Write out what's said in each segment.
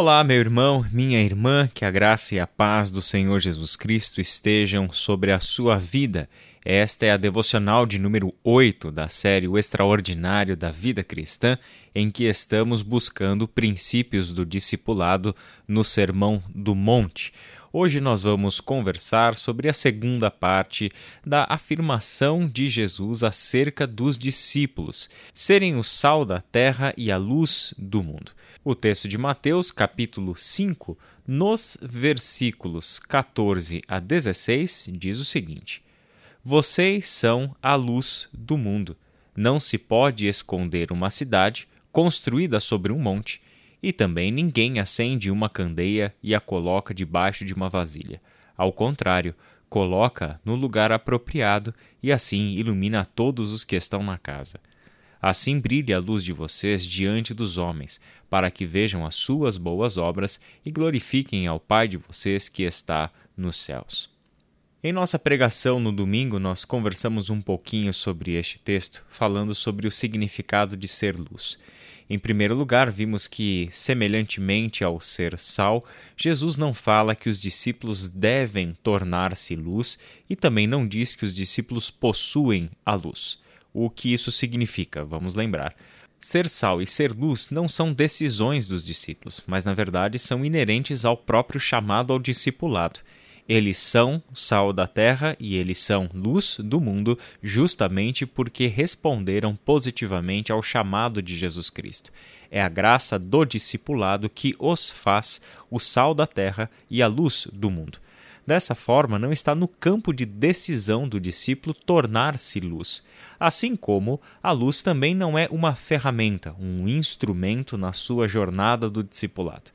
Olá, meu irmão, minha irmã, que a graça e a paz do Senhor Jesus Cristo estejam sobre a sua vida. Esta é a devocional de número 8 da série O Extraordinário da Vida Cristã, em que estamos buscando princípios do discipulado no Sermão do Monte. Hoje nós vamos conversar sobre a segunda parte da afirmação de Jesus acerca dos discípulos serem o sal da terra e a luz do mundo. O texto de Mateus, capítulo 5, nos versículos 14 a 16, diz o seguinte: Vocês são a luz do mundo. Não se pode esconder uma cidade construída sobre um monte, e também ninguém acende uma candeia e a coloca debaixo de uma vasilha. Ao contrário, coloca no lugar apropriado e assim ilumina todos os que estão na casa. Assim brilhe a luz de vocês diante dos homens, para que vejam as suas boas obras e glorifiquem ao Pai de vocês que está nos céus. Em nossa pregação no domingo, nós conversamos um pouquinho sobre este texto, falando sobre o significado de ser luz. Em primeiro lugar, vimos que, semelhantemente ao ser sal, Jesus não fala que os discípulos devem tornar-se luz e também não diz que os discípulos possuem a luz. O que isso significa? Vamos lembrar. Ser sal e ser luz não são decisões dos discípulos, mas na verdade são inerentes ao próprio chamado ao discipulado. Eles são sal da terra e eles são luz do mundo, justamente porque responderam positivamente ao chamado de Jesus Cristo. É a graça do discipulado que os faz o sal da terra e a luz do mundo. Dessa forma, não está no campo de decisão do discípulo tornar-se luz. Assim como a luz também não é uma ferramenta, um instrumento na sua jornada do discipulado.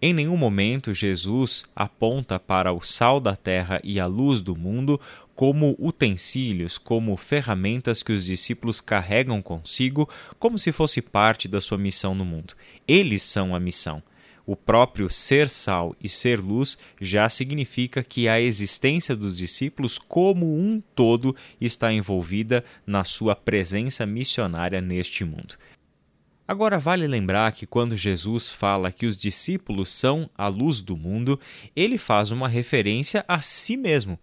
Em nenhum momento Jesus aponta para o sal da terra e a luz do mundo como utensílios, como ferramentas que os discípulos carregam consigo, como se fosse parte da sua missão no mundo. Eles são a missão o próprio ser sal e ser luz já significa que a existência dos discípulos como um todo está envolvida na sua presença missionária neste mundo. Agora, vale lembrar que quando Jesus fala que os discípulos são a luz do mundo, ele faz uma referência a si mesmo.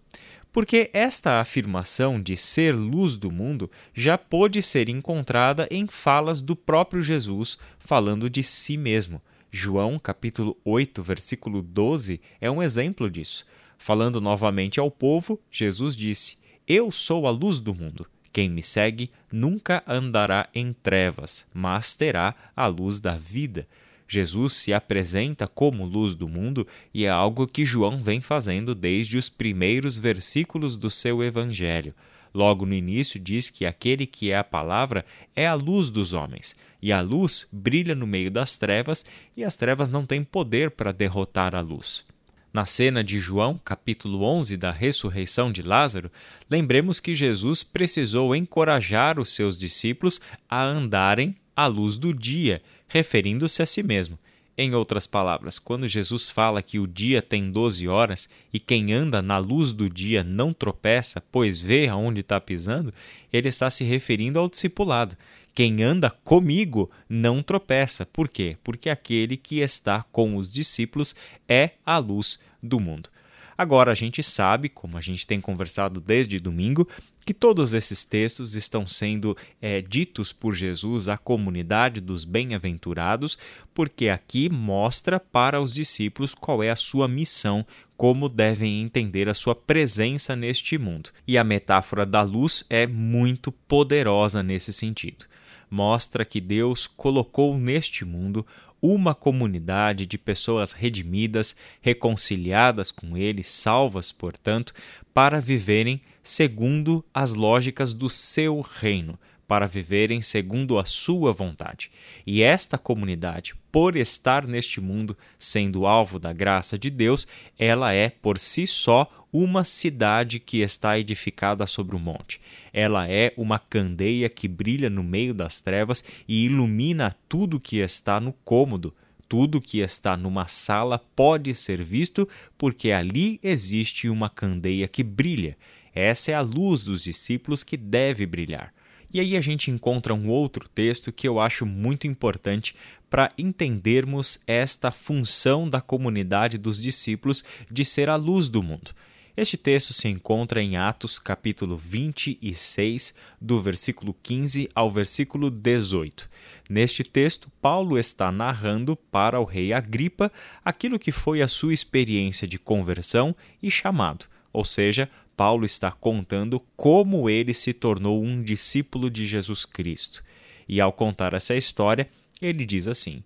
Porque esta afirmação de ser luz do mundo já pôde ser encontrada em falas do próprio Jesus falando de si mesmo. João, capítulo 8, versículo 12, é um exemplo disso. Falando novamente ao povo, Jesus disse: Eu sou a luz do mundo. Quem me segue nunca andará em trevas, mas terá a luz da vida. Jesus se apresenta como luz do mundo e é algo que João vem fazendo desde os primeiros versículos do seu evangelho. Logo no início diz que aquele que é a palavra é a luz dos homens, e a luz brilha no meio das trevas, e as trevas não têm poder para derrotar a luz. Na cena de João, capítulo 11 da ressurreição de Lázaro, lembremos que Jesus precisou encorajar os seus discípulos a andarem à luz do dia, referindo-se a si mesmo. Em outras palavras, quando Jesus fala que o dia tem doze horas e quem anda na luz do dia não tropeça, pois vê aonde está pisando, ele está se referindo ao discipulado. Quem anda comigo não tropeça. Por quê? Porque aquele que está com os discípulos é a luz do mundo. Agora a gente sabe, como a gente tem conversado desde domingo, que todos esses textos estão sendo é, ditos por Jesus à comunidade dos bem-aventurados, porque aqui mostra para os discípulos qual é a sua missão, como devem entender a sua presença neste mundo. E a metáfora da luz é muito poderosa nesse sentido. Mostra que Deus colocou neste mundo uma comunidade de pessoas redimidas, reconciliadas com Ele, salvas, portanto, para viverem segundo as lógicas do seu reino, para viverem segundo a sua vontade. E esta comunidade, por estar neste mundo sendo alvo da graça de Deus, ela é por si só uma cidade que está edificada sobre o um monte. Ela é uma candeia que brilha no meio das trevas e ilumina tudo que está no cômodo. Tudo que está numa sala pode ser visto porque ali existe uma candeia que brilha. Essa é a luz dos discípulos que deve brilhar. E aí a gente encontra um outro texto que eu acho muito importante para entendermos esta função da comunidade dos discípulos de ser a luz do mundo. Este texto se encontra em Atos, capítulo 26, do versículo 15 ao versículo 18. Neste texto, Paulo está narrando para o rei Agripa aquilo que foi a sua experiência de conversão e chamado, ou seja, Paulo está contando como ele se tornou um discípulo de Jesus Cristo. E ao contar essa história, ele diz assim: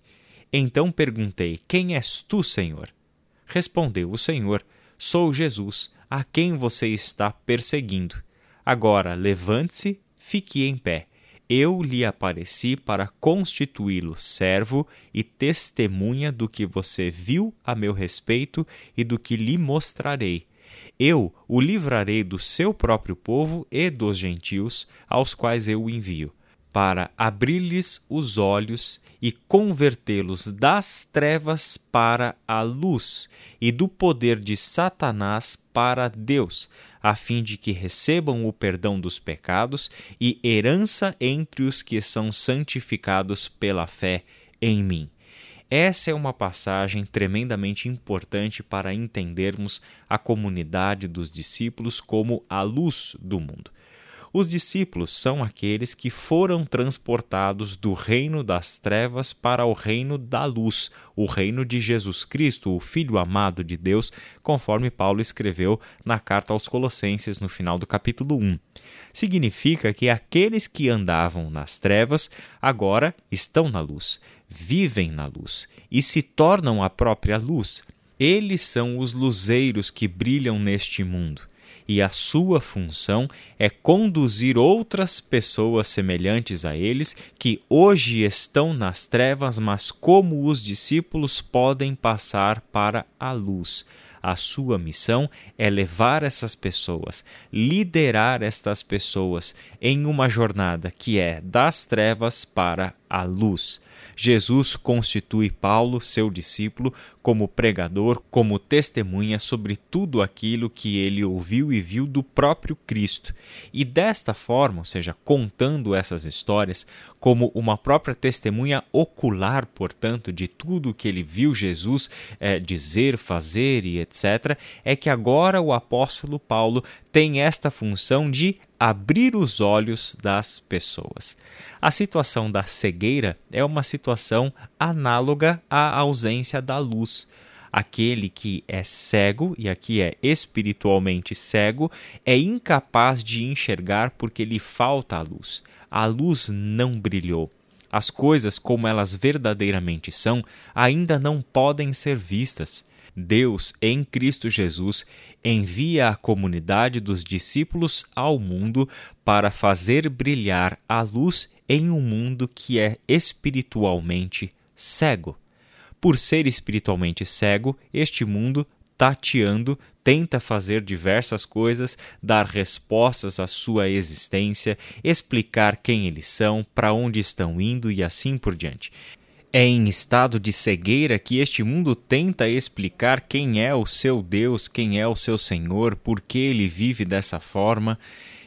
Então perguntei: Quem és tu, Senhor? Respondeu o Senhor: Sou Jesus a quem você está perseguindo. Agora levante-se, fique em pé. Eu lhe apareci para constituí-lo servo e testemunha do que você viu a meu respeito e do que lhe mostrarei. Eu o livrarei do seu próprio povo e dos gentios, aos quais eu o envio para abrir-lhes os olhos e convertê-los das trevas para a luz e do poder de Satanás para Deus, a fim de que recebam o perdão dos pecados e herança entre os que são santificados pela fé em mim. Essa é uma passagem tremendamente importante para entendermos a comunidade dos discípulos como a luz do mundo. Os discípulos são aqueles que foram transportados do reino das trevas para o reino da luz, o reino de Jesus Cristo, o Filho amado de Deus, conforme Paulo escreveu na carta aos Colossenses no final do capítulo 1. Significa que aqueles que andavam nas trevas agora estão na luz, vivem na luz e se tornam a própria luz. Eles são os luzeiros que brilham neste mundo e a sua função é conduzir outras pessoas semelhantes a eles que hoje estão nas trevas, mas como os discípulos podem passar para a luz. A sua missão é levar essas pessoas, liderar estas pessoas em uma jornada que é das trevas para a luz. Jesus constitui Paulo, seu discípulo, como pregador, como testemunha sobre tudo aquilo que ele ouviu e viu do próprio Cristo. E desta forma, ou seja, contando essas histórias, como uma própria testemunha ocular, portanto, de tudo que ele viu Jesus é, dizer, fazer e etc., é que agora o apóstolo Paulo tem esta função de abrir os olhos das pessoas. A situação da cegueira é uma situação análoga à ausência da luz. Aquele que é cego, e aqui é espiritualmente cego, é incapaz de enxergar porque lhe falta a luz. A luz não brilhou. As coisas como elas verdadeiramente são ainda não podem ser vistas. Deus, em Cristo Jesus, envia a comunidade dos discípulos ao mundo para fazer brilhar a luz em um mundo que é espiritualmente cego. Por ser espiritualmente cego, este mundo, tateando, tenta fazer diversas coisas, dar respostas à sua existência, explicar quem eles são, para onde estão indo e assim por diante. É em estado de cegueira que este mundo tenta explicar quem é o seu Deus, quem é o seu Senhor, por que ele vive dessa forma,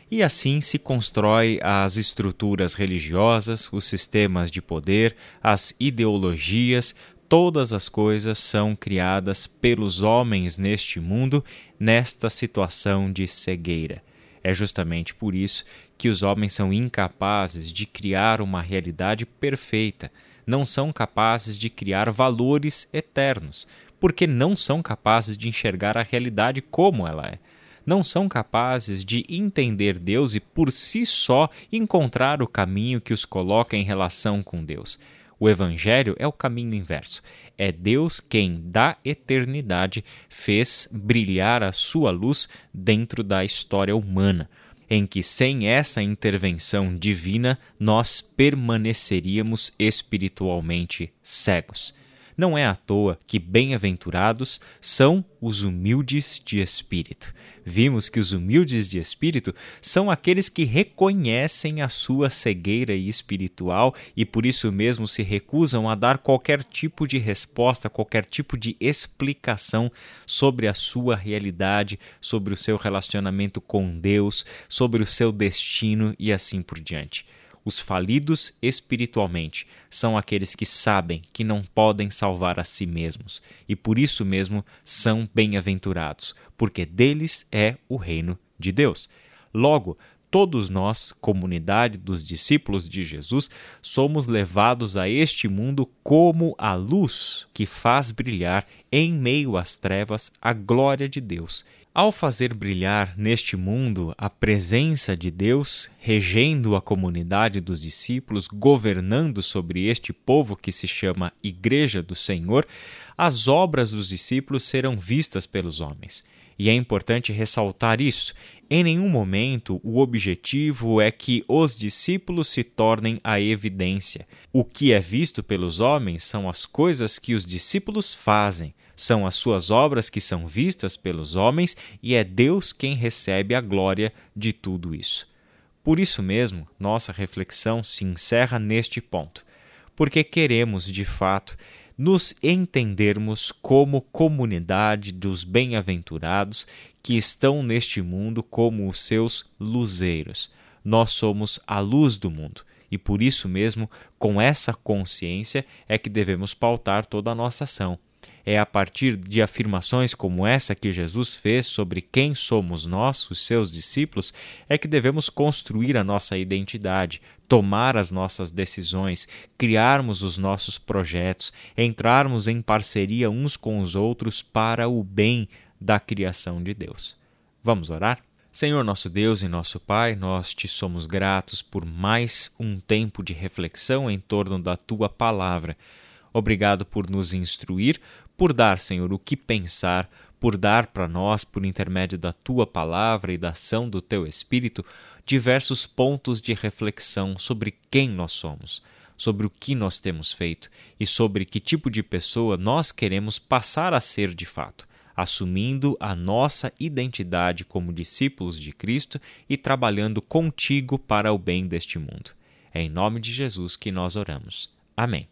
e assim se constrói as estruturas religiosas, os sistemas de poder, as ideologias, todas as coisas são criadas pelos homens neste mundo, nesta situação de cegueira. É justamente por isso que os homens são incapazes de criar uma realidade perfeita não são capazes de criar valores eternos, porque não são capazes de enxergar a realidade como ela é. Não são capazes de entender Deus e por si só encontrar o caminho que os coloca em relação com Deus. O Evangelho é o caminho inverso. É Deus quem, da eternidade, fez brilhar a sua luz dentro da história humana em que sem essa intervenção divina nós permaneceríamos espiritualmente cegos. Não é à toa que bem-aventurados são os humildes de espírito. Vimos que os humildes de espírito são aqueles que reconhecem a sua cegueira espiritual e por isso mesmo se recusam a dar qualquer tipo de resposta, qualquer tipo de explicação sobre a sua realidade, sobre o seu relacionamento com Deus, sobre o seu destino e assim por diante. Os falidos espiritualmente são aqueles que sabem que não podem salvar a si mesmos e por isso mesmo são bem-aventurados, porque deles é o reino de Deus. Logo, todos nós, comunidade dos discípulos de Jesus, somos levados a este mundo como a luz que faz brilhar em meio às trevas a glória de Deus ao fazer brilhar neste mundo a presença de Deus, regendo a comunidade dos discípulos, governando sobre este povo que se chama Igreja do Senhor, as obras dos discípulos serão vistas pelos homens. E é importante ressaltar isso. Em nenhum momento o objetivo é que os discípulos se tornem a evidência. O que é visto pelos homens são as coisas que os discípulos fazem são as suas obras que são vistas pelos homens e é Deus quem recebe a glória de tudo isso. Por isso mesmo, nossa reflexão se encerra neste ponto, porque queremos, de fato, nos entendermos como comunidade dos bem-aventurados que estão neste mundo como os seus luzeiros. Nós somos a luz do mundo e por isso mesmo, com essa consciência, é que devemos pautar toda a nossa ação. É a partir de afirmações como essa que Jesus fez sobre quem somos nós, os seus discípulos, é que devemos construir a nossa identidade, tomar as nossas decisões, criarmos os nossos projetos, entrarmos em parceria uns com os outros para o bem da criação de Deus. Vamos orar? Senhor nosso Deus e nosso Pai, nós te somos gratos por mais um tempo de reflexão em torno da tua palavra. Obrigado por nos instruir, por dar, Senhor, o que pensar, por dar para nós, por intermédio da tua palavra e da ação do teu Espírito, diversos pontos de reflexão sobre quem nós somos, sobre o que nós temos feito e sobre que tipo de pessoa nós queremos passar a ser de fato, assumindo a nossa identidade como discípulos de Cristo e trabalhando contigo para o bem deste mundo. É em nome de Jesus que nós oramos. Amém.